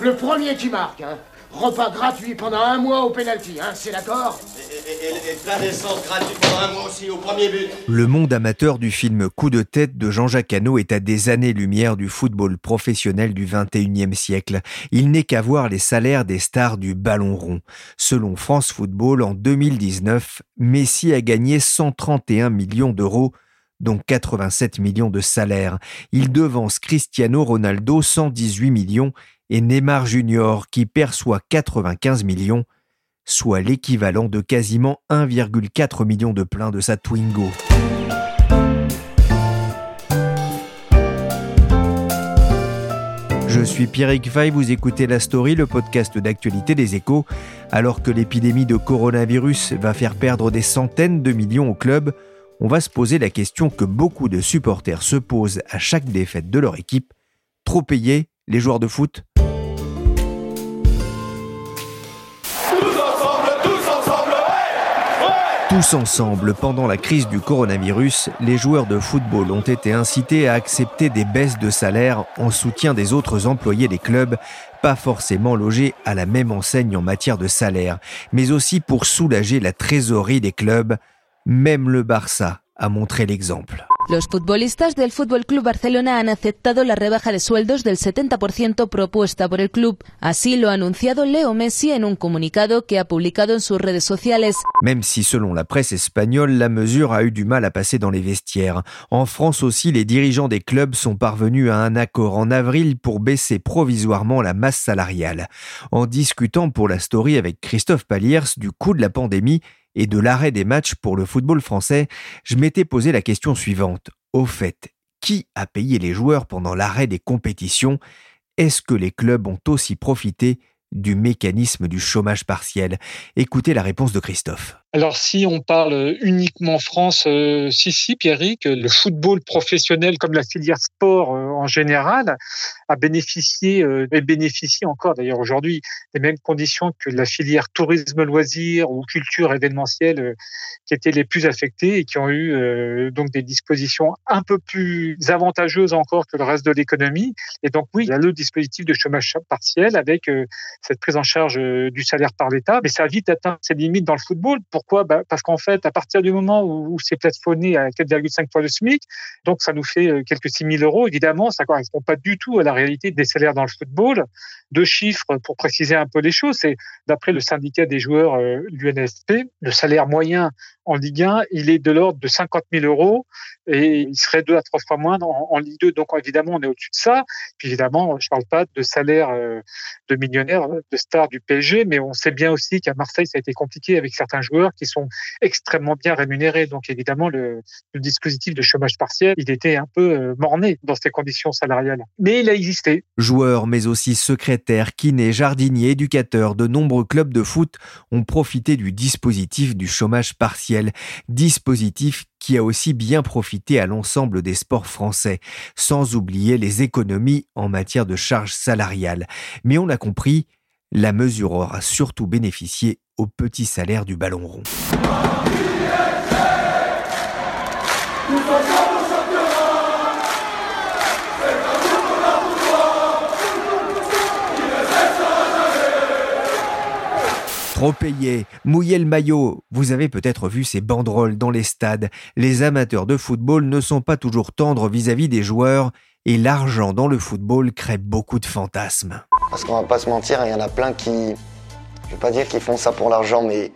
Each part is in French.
Le premier qui marque, hein. Repas gratuit pendant un mois au penalty, hein, c'est d'accord et, plein d'essence gratuit pendant un mois aussi au premier but. Le monde amateur du film Coup de tête de Jean-Jacques Hano est à des années-lumière du football professionnel du 21e siècle. Il n'est qu'à voir les salaires des stars du ballon rond. Selon France Football, en 2019, Messi a gagné 131 millions d'euros dont 87 millions de salaires. Il devance Cristiano Ronaldo 118 millions et Neymar Junior qui perçoit 95 millions, soit l'équivalent de quasiment 1,4 million de pleins de sa Twingo. Je suis Pierrick Fay, vous écoutez La Story, le podcast d'actualité des échos. Alors que l'épidémie de coronavirus va faire perdre des centaines de millions au club, on va se poser la question que beaucoup de supporters se posent à chaque défaite de leur équipe. Trop payer les joueurs de foot Tous ensemble, pendant la crise du coronavirus, les joueurs de football ont été incités à accepter des baisses de salaire en soutien des autres employés des clubs, pas forcément logés à la même enseigne en matière de salaire, mais aussi pour soulager la trésorerie des clubs. Même le Barça a montré l'exemple. Los futbolistas del Fútbol Club Barcelona han aceptado la rebaja de sueldos del 70% propuesta por el club. Así lo ha anunciado Leo Messi en un comunicado que ha publicado en sus redes sociales. Même si selon la presse espagnole, la mesure a eu du mal à passer dans les vestiaires. En France aussi, les dirigeants des clubs sont parvenus à un accord en avril pour baisser provisoirement la masse salariale. En discutant pour la story avec Christophe Paliers du coût de la pandémie, et de l'arrêt des matchs pour le football français, je m'étais posé la question suivante. Au fait, qui a payé les joueurs pendant l'arrêt des compétitions? Est-ce que les clubs ont aussi profité du mécanisme du chômage partiel? Écoutez la réponse de Christophe. Alors si on parle uniquement France, euh, si si Pierrick, le football professionnel comme la filière sport euh, en général a bénéficié euh, et bénéficie encore d'ailleurs aujourd'hui des mêmes conditions que la filière tourisme loisirs ou culture événementielle qui étaient les plus affectées et qui ont eu donc des dispositions un peu plus avantageuses encore que le reste de l'économie. Et donc oui, il y a le dispositif de chômage partiel avec cette prise en charge du salaire par l'État, mais ça a vite atteint ses limites dans le football. Pourquoi? Bah, Parce qu'en fait, à partir du moment où, c'est plafonné à 4,5 fois le SMIC, donc ça nous fait euh, quelques 6 000 euros, évidemment, ça ne correspond pas du tout à la réalité des salaires dans le football. Deux chiffres pour préciser un peu les choses, c'est d'après le syndicat des joueurs, euh, l'UNSP, le salaire moyen en Ligue 1, il est de l'ordre de 50 000 euros et il serait deux à trois fois moins en, Ligue 2. Donc évidemment, on est au-dessus de ça. Puis évidemment, je ne parle pas de salaire euh, de millionnaires, de stars du PSG, mais on sait bien aussi qu'à Marseille, ça a été compliqué avec certains joueurs qui sont extrêmement bien rémunérés. Donc évidemment, le, dispositif de chômage partiel, il était un peu euh, morné dans ces conditions salariales. Mais il a existé. Joueurs, mais aussi secrétaires, kinés, jardiniers, éducateurs, de nombreux clubs de foot ont profité du dispositif du chômage partiel. Dispositif qui a aussi bien profité à l'ensemble des sports français, sans oublier les économies en matière de charges salariales. Mais on a compris, la mesure aura surtout bénéficié petit salaire du ballon rond. Trop payé, mouiller le maillot. Vous avez peut-être vu ces banderoles dans les stades. Les amateurs de football ne sont pas toujours tendres vis-à-vis des joueurs et l'argent dans le football crée beaucoup de fantasmes. Parce qu'on va pas se mentir, il y en a plein qui, je vais pas dire qu'ils font ça pour l'argent, mais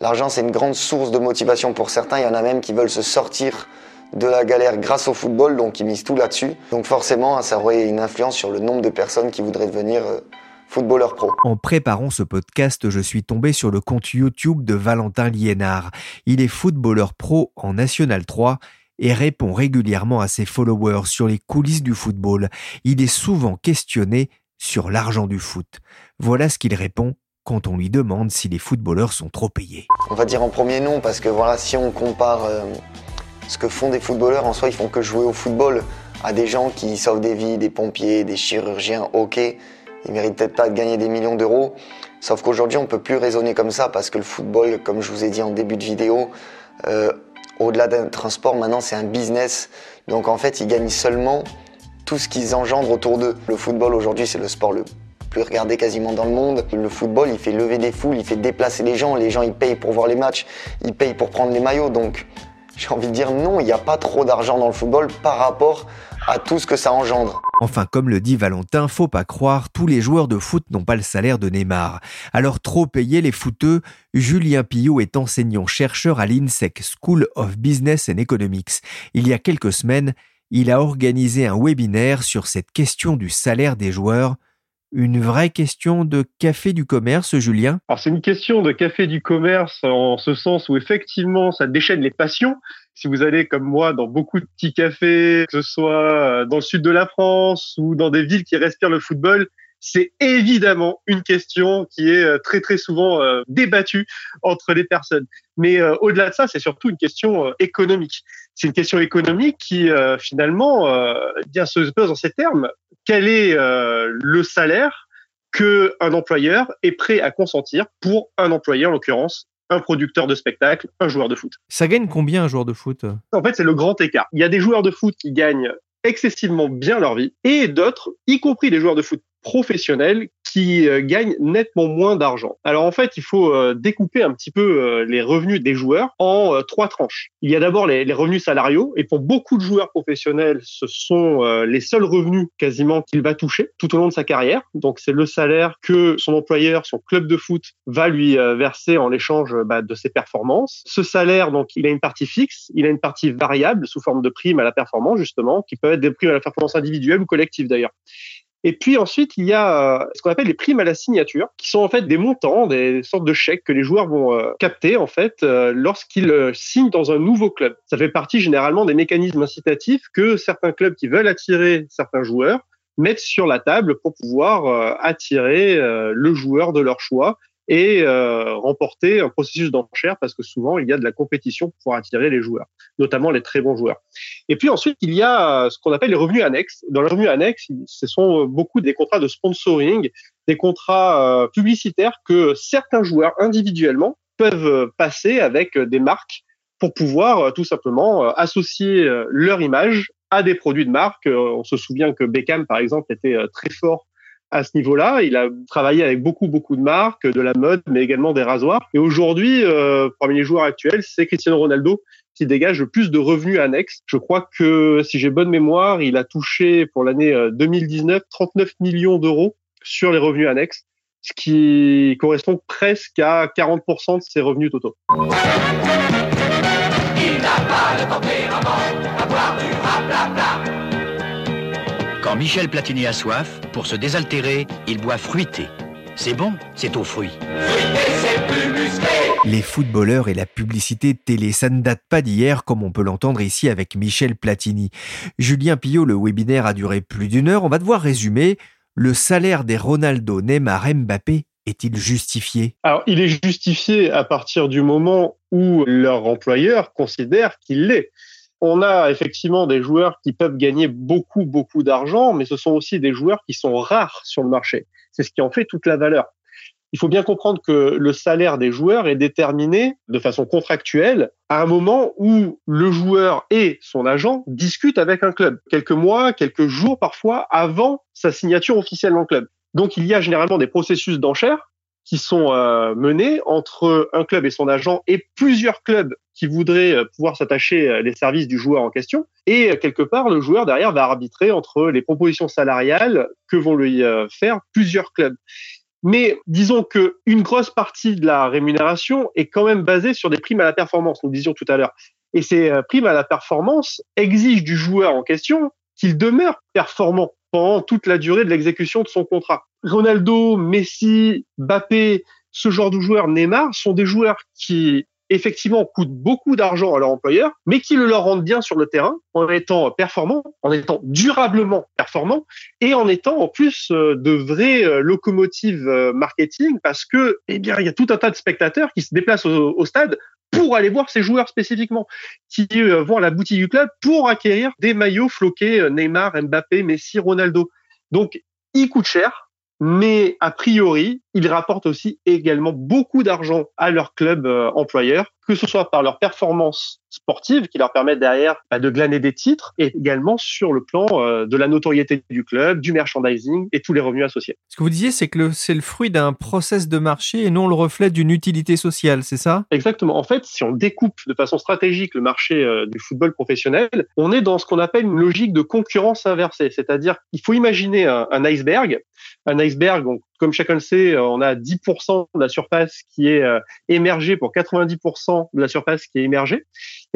l'argent c'est une grande source de motivation pour certains. Il y en a même qui veulent se sortir de la galère grâce au football, donc ils misent tout là-dessus. Donc forcément, ça aurait une influence sur le nombre de personnes qui voudraient devenir euh, footballeur pro. En préparant ce podcast, je suis tombé sur le compte YouTube de Valentin Liénard. Il est footballeur pro en National 3 et répond régulièrement à ses followers sur les coulisses du football. Il est souvent questionné sur l'argent du foot. Voilà ce qu'il répond quand on lui demande si les footballeurs sont trop payés. On va dire en premier non, parce que voilà, si on compare euh, ce que font des footballeurs, en soi, ils font que jouer au football à des gens qui sauvent des vies, des pompiers, des chirurgiens, ok, ils méritent peut-être pas de gagner des millions d'euros. Sauf qu'aujourd'hui, on peut plus raisonner comme ça parce que le football, comme je vous ai dit en début de vidéo, euh, au-delà d'un transport, maintenant c'est un business. Donc en fait, ils gagnent seulement tout ce qu'ils engendrent autour d'eux. Le football aujourd'hui, c'est le sport le plus regardé quasiment dans le monde. Le football, il fait lever des foules, il fait déplacer les gens. Les gens, ils payent pour voir les matchs, ils payent pour prendre les maillots. Donc j'ai envie de dire non, il n'y a pas trop d'argent dans le football par rapport à tout ce que ça engendre. Enfin, comme le dit Valentin, faut pas croire, tous les joueurs de foot n'ont pas le salaire de Neymar. Alors trop payer les footeux, Julien Pillot est enseignant-chercheur à l'INSEC School of Business and Economics. Il y a quelques semaines, il a organisé un webinaire sur cette question du salaire des joueurs. Une vraie question de café du commerce, Julien Alors c'est une question de café du commerce en ce sens où effectivement ça déchaîne les passions. Si vous allez comme moi dans beaucoup de petits cafés, que ce soit dans le sud de la France ou dans des villes qui respirent le football, c'est évidemment une question qui est euh, très très souvent euh, débattue entre les personnes. Mais euh, au-delà de ça, c'est surtout une question économique. C'est une question économique qui finalement bien se pose en ces termes. Quel est le salaire que un employeur est prêt à consentir pour un employé en l'occurrence un producteur de spectacle, un joueur de foot? Ça gagne combien un joueur de foot? En fait, c'est le grand écart. Il y a des joueurs de foot qui gagnent excessivement bien leur vie et d'autres, y compris des joueurs de foot professionnels qui euh, gagnent nettement moins d'argent. Alors en fait, il faut euh, découper un petit peu euh, les revenus des joueurs en trois tranches. Il y a d'abord les, revenus salariaux, et pour beaucoup de joueurs professionnels, ce sont les seuls revenus quasiment qu'il va toucher tout au long de sa carrière. Donc c'est le salaire que son employeur, son club de foot, va lui verser en échange bah, de ses performances. Ce salaire, donc, il a une partie fixe, il a une partie variable sous forme de prime à la performance justement, qui peut être des primes à la performance individuelle ou collective d'ailleurs. Et puis ensuite, il y a euh, ce qu'on appelle les primes à la signature, qui sont en fait des montants, des sortes de chèques que les joueurs vont euh, capter en fait euh, lorsqu'ils signent dans un nouveau club. Ça fait partie généralement des mécanismes incitatifs que certains clubs qui veulent attirer certains joueurs mettent sur la table pour pouvoir attirer le joueur de leur choix et euh, remporter un processus d'enchère parce que souvent il y a de la compétition pour attirer les joueurs, notamment les très bons joueurs. Et puis ensuite il y a euh, ce qu'on appelle les revenus annexes. Dans les revenus annexes, ce sont euh, beaucoup des contrats de sponsoring, des contrats publicitaires que certains joueurs individuellement peuvent passer avec des marques pour pouvoir tout simplement associer leur image à des produits de marque. On se souvient que Beckham, par exemple, était très fort à ce niveau-là. Il a travaillé avec beaucoup, beaucoup de marques, de la mode, mais également des rasoirs. Et aujourd'hui, euh, parmi les joueurs actuels, c'est Cristiano Ronaldo qui dégage le plus de revenus annexes. Je crois que, si j'ai bonne mémoire, il a touché pour l'année 2019 euh, 39 millions d'euros sur les revenus annexes, ce qui correspond presque à 40% de ses revenus totaux. Il quand Michel Platini a soif, pour se désaltérer, il boit fruité. C'est bon, c'est aux fruits. Les footballeurs et la publicité télé, ça ne date pas d'hier comme on peut l'entendre ici avec Michel Platini. Julien Pillot, le webinaire a duré plus d'une heure. On va devoir résumer. Le salaire des Ronaldo, Neymar, Mbappé est-il justifié? Alors, il est justifié à partir du moment où leur employeur considère qu'il l'est. On a effectivement des joueurs qui peuvent gagner beaucoup, beaucoup d'argent, mais ce sont aussi des joueurs qui sont rares sur le marché. C'est ce qui en fait toute la valeur. Il faut bien comprendre que le salaire des joueurs est déterminé de façon contractuelle à un moment où le joueur et son agent discutent avec un club, quelques mois, quelques jours parfois avant sa signature officielle dans le club. Donc il y a généralement des processus d'enchères qui sont euh, menés entre un club et son agent et plusieurs clubs qui voudraient euh, pouvoir s'attacher euh, les services du joueur en question. Et quelque part, le joueur derrière va arbitrer entre les propositions salariales que vont lui faire plusieurs clubs. Mais disons que une grosse partie de la rémunération est quand même basée sur des primes à la performance, nous disions tout à l'heure. Et ces primes à la performance exigent du joueur en question qu'il demeure performant toute la durée de l'exécution de son contrat. Ronaldo, Messi, Mbappé, ce genre de joueurs, Neymar, sont des joueurs qui effectivement coûtent beaucoup d'argent à leur employeur, mais qui le leur rendent bien sur le terrain en étant performants, en étant durablement performants et en étant en plus euh, de vraies euh, locomotives euh, marketing parce que, eh bien, il y a tout un tas de spectateurs qui se déplacent au, stade pour aller voir ces joueurs spécifiquement, qui vont à la boutique du club pour acquérir des maillots floqués Neymar, Mbappé, Messi, Ronaldo. Donc, ils coûtent cher, mais a priori, ils rapportent aussi également beaucoup d'argent à leur club employeur, que ce soit par leur performance sportives qui leur permettent derrière bah, de glaner des titres et également sur le plan euh, de la notoriété du club, du merchandising et tous les revenus associés. Ce que vous disiez, c'est que c'est le fruit d'un process de marché et non le reflet d'une utilité sociale, c'est ça? Exactement. En fait, si on découpe de façon stratégique le marché euh, du football professionnel, on est dans ce qu'on appelle une logique de concurrence inversée, c'est-à-dire il faut imaginer un, iceberg. Un iceberg, comme chacun le sait, euh, on a 10% de la surface qui est émergée pour 90% de la surface qui est émergée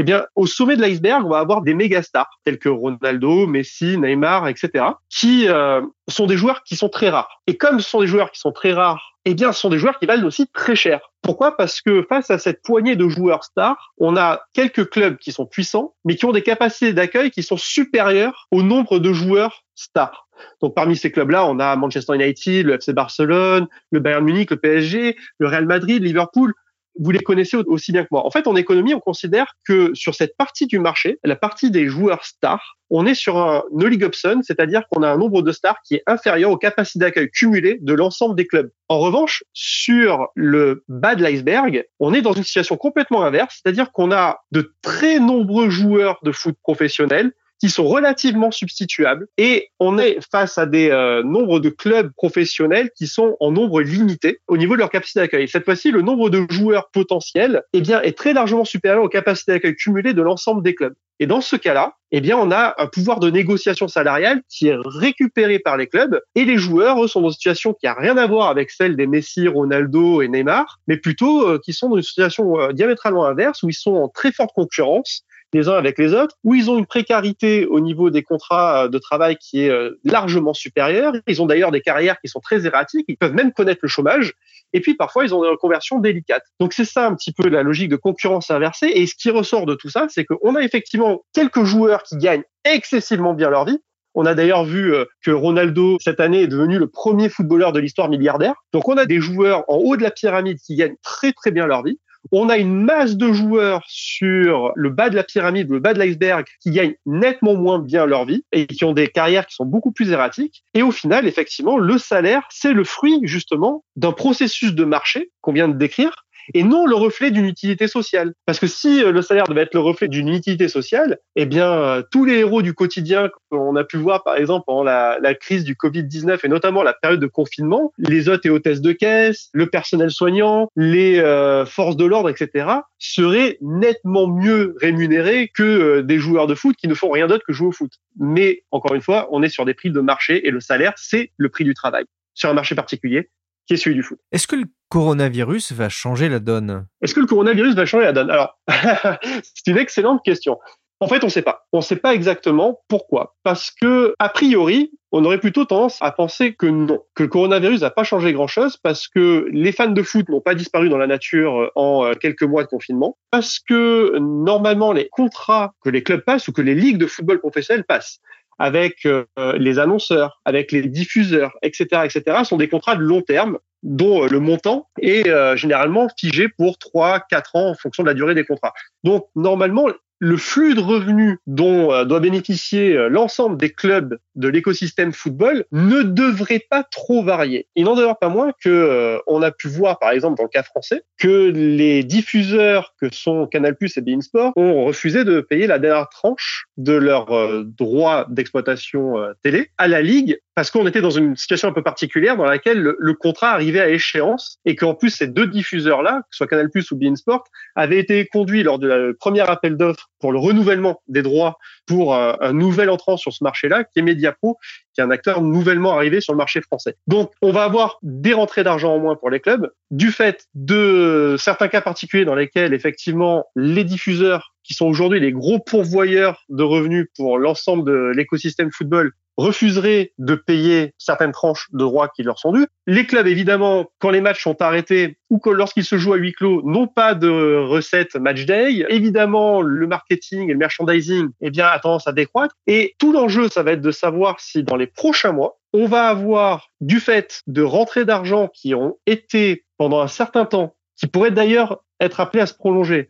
eh bien, au sommet de l'iceberg, on va avoir des méga stars tels que Ronaldo, Messi, Neymar, etc., qui euh, sont des joueurs qui sont très rares. Et comme ce sont des joueurs qui sont très rares, eh bien, ce sont des joueurs qui valent aussi très cher. Pourquoi? Parce que face à cette poignée de joueurs stars, on a quelques clubs qui sont puissants, mais qui ont des capacités d'accueil qui sont supérieures au nombre de joueurs stars. Donc parmi ces clubs-là, on a Manchester United, le FC Barcelone, le Bayern Munich, le PSG, le Real Madrid, Liverpool vous les connaissez aussi bien que moi. En fait, en économie, on considère que sur cette partie du marché, la partie des joueurs stars, on est sur un oligopson, c'est-à-dire qu'on a un nombre de stars qui est inférieur aux capacités d'accueil cumulées de l'ensemble des clubs. En revanche, sur le bas de l'iceberg, on est dans une situation complètement inverse, c'est-à-dire qu'on a de très nombreux joueurs de foot professionnels qui sont relativement substituables et on est face à des euh, nombres de clubs professionnels qui sont en nombre limité au niveau de leur capacité d'accueil. Cette fois-ci, le nombre de joueurs potentiels eh bien, est très largement supérieur aux capacités d'accueil cumulées de l'ensemble des clubs. Et dans ce cas-là, eh bien, on a un pouvoir de négociation salariale qui est récupéré par les clubs et les joueurs, eux, sont dans une situation qui a rien à voir avec celle des Messi, Ronaldo et Neymar, mais plutôt euh, qui sont dans une situation euh, diamétralement inverse où ils sont en très forte concurrence les uns avec les autres, où ils ont une précarité au niveau des contrats de travail qui est euh, largement supérieure. Ils ont d'ailleurs des carrières qui sont très erratiques, ils peuvent même connaître le chômage, et puis parfois ils ont des reconversions délicates. Donc c'est ça un petit peu la logique de concurrence inversée, et ce qui ressort de tout ça, c'est qu'on a effectivement quelques joueurs qui gagnent excessivement bien leur vie, on a d'ailleurs vu euh, que Ronaldo, cette année, est devenu le premier footballeur de l'histoire milliardaire. Donc on a des joueurs en haut de la pyramide qui gagnent très très bien leur vie. On a une masse de joueurs sur le bas de la pyramide, le bas de l'iceberg, qui gagnent nettement moins bien leur vie et qui ont des carrières qui sont beaucoup plus erratiques. Et au final, effectivement, le salaire, c'est le fruit justement d'un processus de marché qu'on vient de décrire et non le reflet d'une utilité sociale. Parce que si euh, le salaire devait être le reflet d'une utilité sociale, eh bien, euh, tous les héros du quotidien qu'on a pu voir, par exemple, pendant la, crise du Covid-19 et notamment la période de confinement, les hôtes et hôtesses de caisse, le personnel soignant, les euh, forces de l'ordre, etc., seraient nettement mieux rémunérés que des joueurs de foot qui ne font rien d'autre que jouer au foot. Mais, encore une fois, on est sur des prix de marché et le salaire, c'est le prix du travail sur un marché particulier qui est celui du foot. Est-ce que le coronavirus va changer la donne? Est-ce que le coronavirus va changer la donne? Alors, c'est une excellente question. En fait, on ne sait pas. On ne sait pas exactement pourquoi. Parce que, a priori, on aurait plutôt tendance à penser que non, que le coronavirus n'a pas changé grand-chose parce que les fans de foot n'ont pas disparu dans la nature euh, en euh, quelques mois de confinement, parce que normalement les contrats que les clubs passent ou que les ligues de football professionnels passent avec euh, les annonceurs, avec les diffuseurs, etc., etc., sont des contrats de long terme dont euh, le montant est euh, généralement figé pour 3 4 ans en fonction de la durée des contrats. Donc normalement le flux de revenus dont euh, doit bénéficier euh, l'ensemble des clubs de l'écosystème football ne devrait pas trop varier. Il n'en demeure pas moins que euh, on a pu voir, par exemple, dans le cas français, que les diffuseurs que sont Canal+ et Bein Sport ont refusé de payer la dernière tranche de leurs droits d'exploitation télé à la ligue parce qu'on était dans une situation un peu particulière dans laquelle le, contrat arrivait à échéance et qu'en plus ces deux diffuseurs-là, que ce soit Canal+ ou Bein Sport, avaient été conduits lors de la premier appel d'offres pour le renouvellement des droits pour un, un, nouvel entrant sur ce marché-là, qui est Mediapro, qui est un acteur nouvellement arrivé sur le marché français. Donc, on va avoir des rentrées d'argent en moins pour les clubs, du fait de certains cas particuliers dans lesquels, effectivement, les diffuseurs qui sont aujourd'hui les gros pourvoyeurs de revenus pour l'ensemble de l'écosystème football refuseraient de payer certaines tranches de droits qui leur sont dues. Les clubs, évidemment, quand les matchs sont arrêtés ou lorsqu'ils se jouent à huis clos, n'ont pas de recettes match day. Évidemment, le marketing et le merchandising, eh bien, a tendance à décroître. Et tout l'enjeu, ça va être de savoir si dans les prochains mois, on va avoir, du fait de rentrées d'argent qui ont été pendant un certain temps, qui pourraient d'ailleurs être appelées à se prolonger,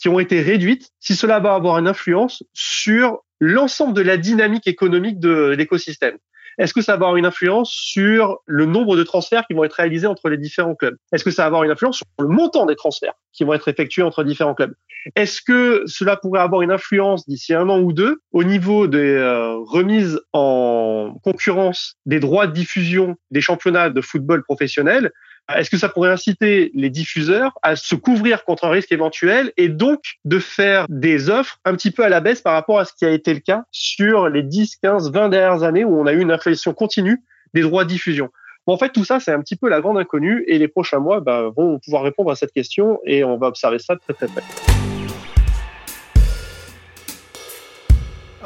qui ont été réduites, si cela va avoir une influence sur l'ensemble de la dynamique économique de l'écosystème. Est-ce que ça va avoir une influence sur le nombre de transferts qui vont être réalisés entre les différents clubs? Est-ce que ça va avoir une influence sur le montant des transferts qui vont être effectués entre différents clubs? Est-ce que cela pourrait avoir une influence d'ici un an ou deux au niveau des euh, remises en concurrence des droits de diffusion des championnats de football professionnels est-ce que ça pourrait inciter les diffuseurs à se couvrir contre un risque éventuel et donc de faire des offres un petit peu à la baisse par rapport à ce qui a été le cas sur les 10, 15, 20 dernières années où on a eu une inflation continue des droits de diffusion? En fait, tout ça, c'est un petit peu la grande inconnue et les prochains mois bah, vont pouvoir répondre à cette question et on va observer ça de très très près.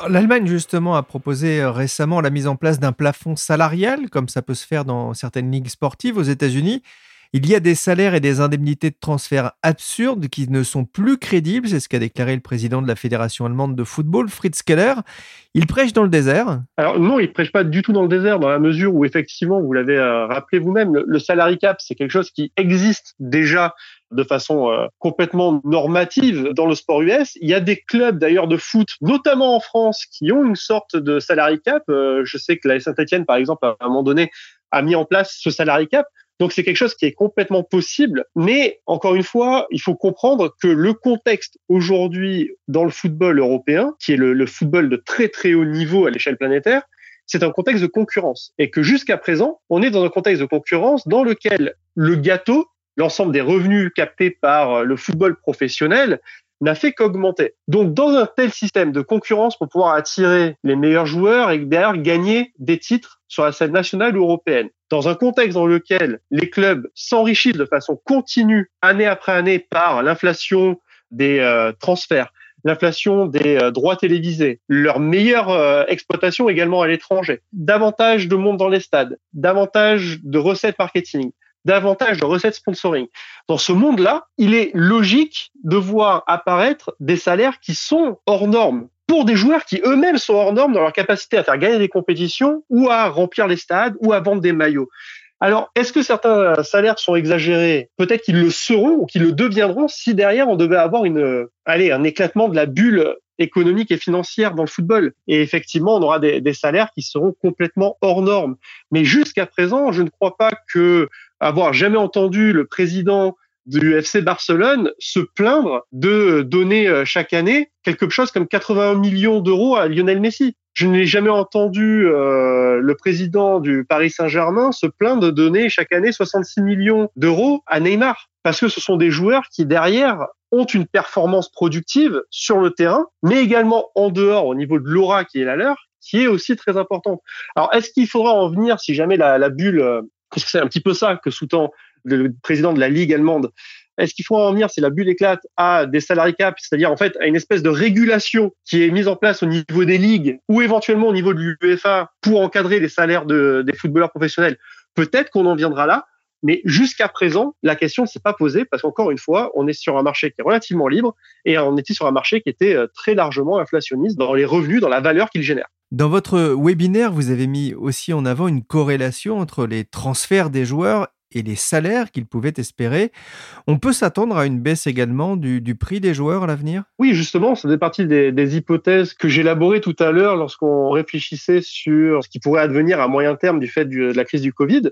L'Allemagne, justement, a proposé euh, récemment la mise en place d'un plafond salarial, comme ça peut se faire dans certaines ligues sportives aux États-Unis. Il y a des salaires et des indemnités de transfert absurdes qui ne sont plus crédibles, c'est ce qu'a déclaré le président de la Fédération allemande de football, Fritz Keller. Il prêche dans le désert Alors non, il prêche pas du tout dans le désert, dans la mesure où effectivement, vous l'avez euh, rappelé vous-même, le, salary cap, c'est quelque chose qui existe déjà de façon euh, complètement normative dans le sport US. Il y a des clubs d'ailleurs de foot, notamment en France, qui ont une sorte de salary cap. Euh, je sais que la Saint-Etienne, par exemple, à un moment donné, a mis en place ce salary cap. Donc c'est quelque chose qui est complètement possible, mais encore une fois, il faut comprendre que le contexte aujourd'hui dans le football européen, qui est le, le football de très très haut niveau à l'échelle planétaire, c'est un contexte de concurrence et que jusqu'à présent, on est dans un contexte de concurrence dans lequel le gâteau l'ensemble des revenus captés par euh, le football professionnel n'a fait qu'augmenter. Donc, dans un tel système de concurrence pour pouvoir attirer les meilleurs joueurs et d'ailleurs gagner des titres sur la scène nationale ou européenne, dans un contexte dans lequel les clubs s'enrichissent de façon continue, année après année, par l'inflation des euh, transferts, l'inflation des euh, droits télévisés, leur meilleure exploitation également à l'étranger, davantage de monde dans les stades, davantage de recettes marketing, davantage de recettes sponsoring. Dans ce monde-là, il est logique de voir apparaître des salaires qui sont hors normes pour des joueurs qui eux-mêmes sont hors normes dans leur capacité à faire gagner des compétitions ou à remplir les stades ou à vendre des maillots. Alors, est-ce que certains salaires sont exagérés? Peut-être qu'ils le seront ou qu'ils le deviendront si derrière on devait avoir une, allez, un éclatement de la bulle économique et financière dans le football. Et effectivement, on aura des, des salaires qui seront complètement hors normes. Mais jusqu'à présent, je ne crois pas que avoir jamais entendu le président du FC Barcelone se plaindre de donner euh, chaque année quelque chose comme 81 millions d'euros à Lionel Messi. Je n'ai jamais entendu euh, le président du Paris Saint-Germain se plaindre de donner chaque année 66 millions d'euros à Neymar, parce que ce sont des joueurs qui derrière ont une performance productive sur le terrain, mais également en dehors au niveau de l'aura qui est la leur, qui est aussi très importante. Alors, est-ce qu'il faudra en venir si jamais la, la bulle euh, c'est un petit peu ça que sous-tend le président de la Ligue allemande. Est-ce qu'il faut en venir, si la bulle éclate, à des salariés cap, c'est-à-dire en fait à une espèce de régulation qui est mise en place au niveau des ligues ou éventuellement au niveau de l'UEFA pour encadrer les salaires de, des footballeurs professionnels? Peut-être qu'on en viendra là, mais jusqu'à présent, la question ne s'est pas posée parce qu'encore une fois, on est sur un marché qui est relativement libre et on était sur un marché qui était euh, très largement inflationniste dans les revenus, dans la valeur qu'il génère. Dans votre webinaire, vous avez mis aussi en avant une corrélation entre les transferts des joueurs et les salaires qu'ils pouvaient espérer. On peut s'attendre à une baisse également du, prix des joueurs à l'avenir? Oui, justement, ça fait partie des, hypothèses que j'élaborais tout à l'heure lorsqu'on réfléchissait sur ce qui pourrait advenir à moyen terme du fait de la crise du Covid.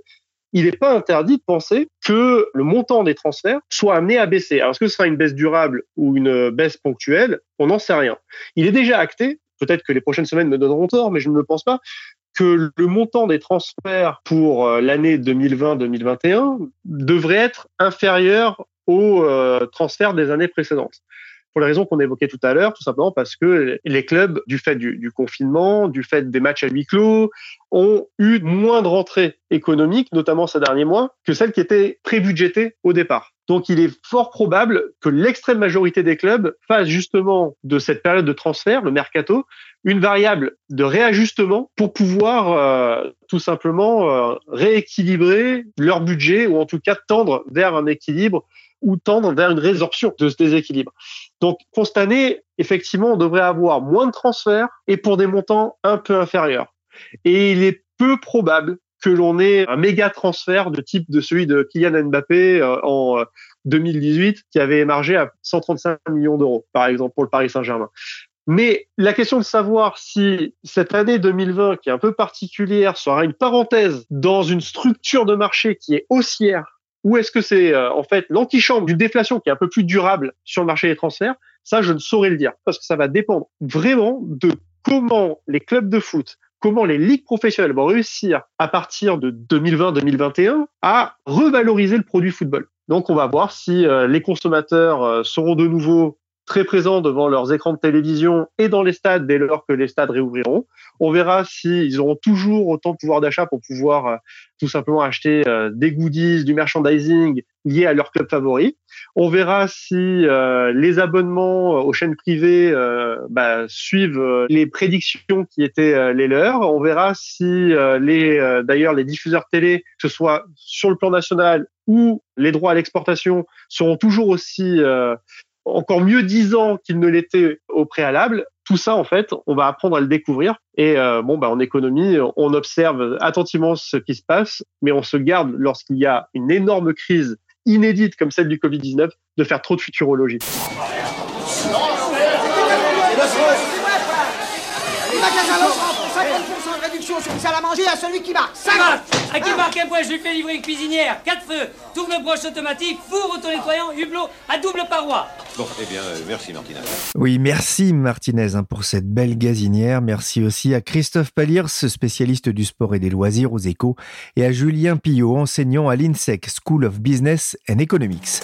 Il n'est pas interdit de penser que le montant des transferts soit amené à baisser. Alors, est-ce que ce sera une baisse durable ou une baisse ponctuelle? On n'en sait rien. Il est déjà acté peut-être que les prochaines semaines me donneront tort, mais je ne le pense pas, que le montant des transferts pour euh, l'année 2020-2021 devrait être inférieur aux euh, transferts des années précédentes. Pour les raisons qu'on évoquait tout à l'heure, tout simplement parce que les clubs, du fait du, confinement, du fait des matchs à huis clos, ont eu moins de rentrées économiques, notamment ces derniers mois, que celles qui étaient prébudgétées au départ. Donc il est fort probable que l'extrême majorité des clubs fassent justement de cette période de transfert, le mercato, une variable de réajustement pour pouvoir euh, tout simplement euh, rééquilibrer leur budget ou en tout cas tendre vers un équilibre ou tendre vers une résorption de ce déséquilibre. Donc, pour cette année, effectivement, on devrait avoir moins de transferts et pour des montants un peu inférieurs. Et il est peu probable que l'on ait un méga transfert de type de celui de Kylian Mbappé euh, en 2018 qui avait émargé à 135 millions d'euros, par exemple, pour le Paris Saint-Germain. Mais la question de savoir si cette année 2020, qui est un peu particulière, sera une parenthèse dans une structure de marché qui est haussière, ou est-ce que c'est euh, en fait l'antichambre d'une déflation qui est un peu plus durable sur le marché des transferts, ça je ne saurais le dire, parce que ça va dépendre vraiment de comment les clubs de foot, comment les ligues professionnelles vont réussir à partir de 2020-2021 à revaloriser le produit football. Donc on va voir si euh, les consommateurs euh, seront de nouveau très présents devant leurs écrans de télévision et dans les stades dès lors que les stades réouvriront. On verra s'ils auront toujours autant de pouvoir d'achat pour pouvoir euh, tout simplement acheter euh, des goodies, du merchandising lié à leur club favori. On verra si euh, les abonnements aux chaînes privées bah, suivent les prédictions qui étaient les leurs. On verra si les d'ailleurs les diffuseurs télé, que ce soit sur le plan national ou les droits à l'exportation, seront toujours aussi encore mieux dix ans qu'il ne l'était au préalable. Tout ça, en fait, on va apprendre à le découvrir. Et euh, bon, bah, en économie, on observe attentivement ce qui se passe, mais on se garde lorsqu'il y a une énorme crise inédite comme celle du Covid-19 de faire trop de futurologie. Sur le à manger à celui qui marque. 50 À qui marque un point, je lui fais livrer une cuisinière. 4 feux, tourne-broche automatique, four auto-nettoyant, hublot à double paroi. Bon, eh bien, euh, merci Martinez. Oui, merci Martinez hein, pour cette belle gazinière. Merci aussi à Christophe Paliers, spécialiste du sport et des loisirs aux échos, et à Julien Pillot, enseignant à l'INSEC School of Business and Economics.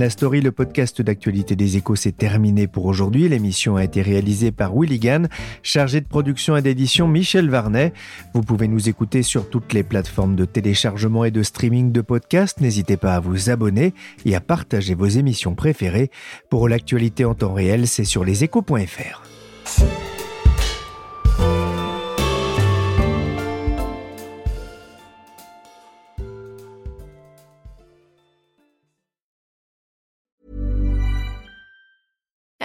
La story, le podcast d'actualité des échos, s'est terminé pour aujourd'hui. L'émission a été réalisée par Willy Gann, chargé de production et d'édition Michel Varnet. Vous pouvez nous écouter sur toutes les plateformes de téléchargement et de streaming de podcasts. N'hésitez pas à vous abonner et à partager vos émissions préférées. Pour l'actualité en temps réel, c'est sur leséchos.fr.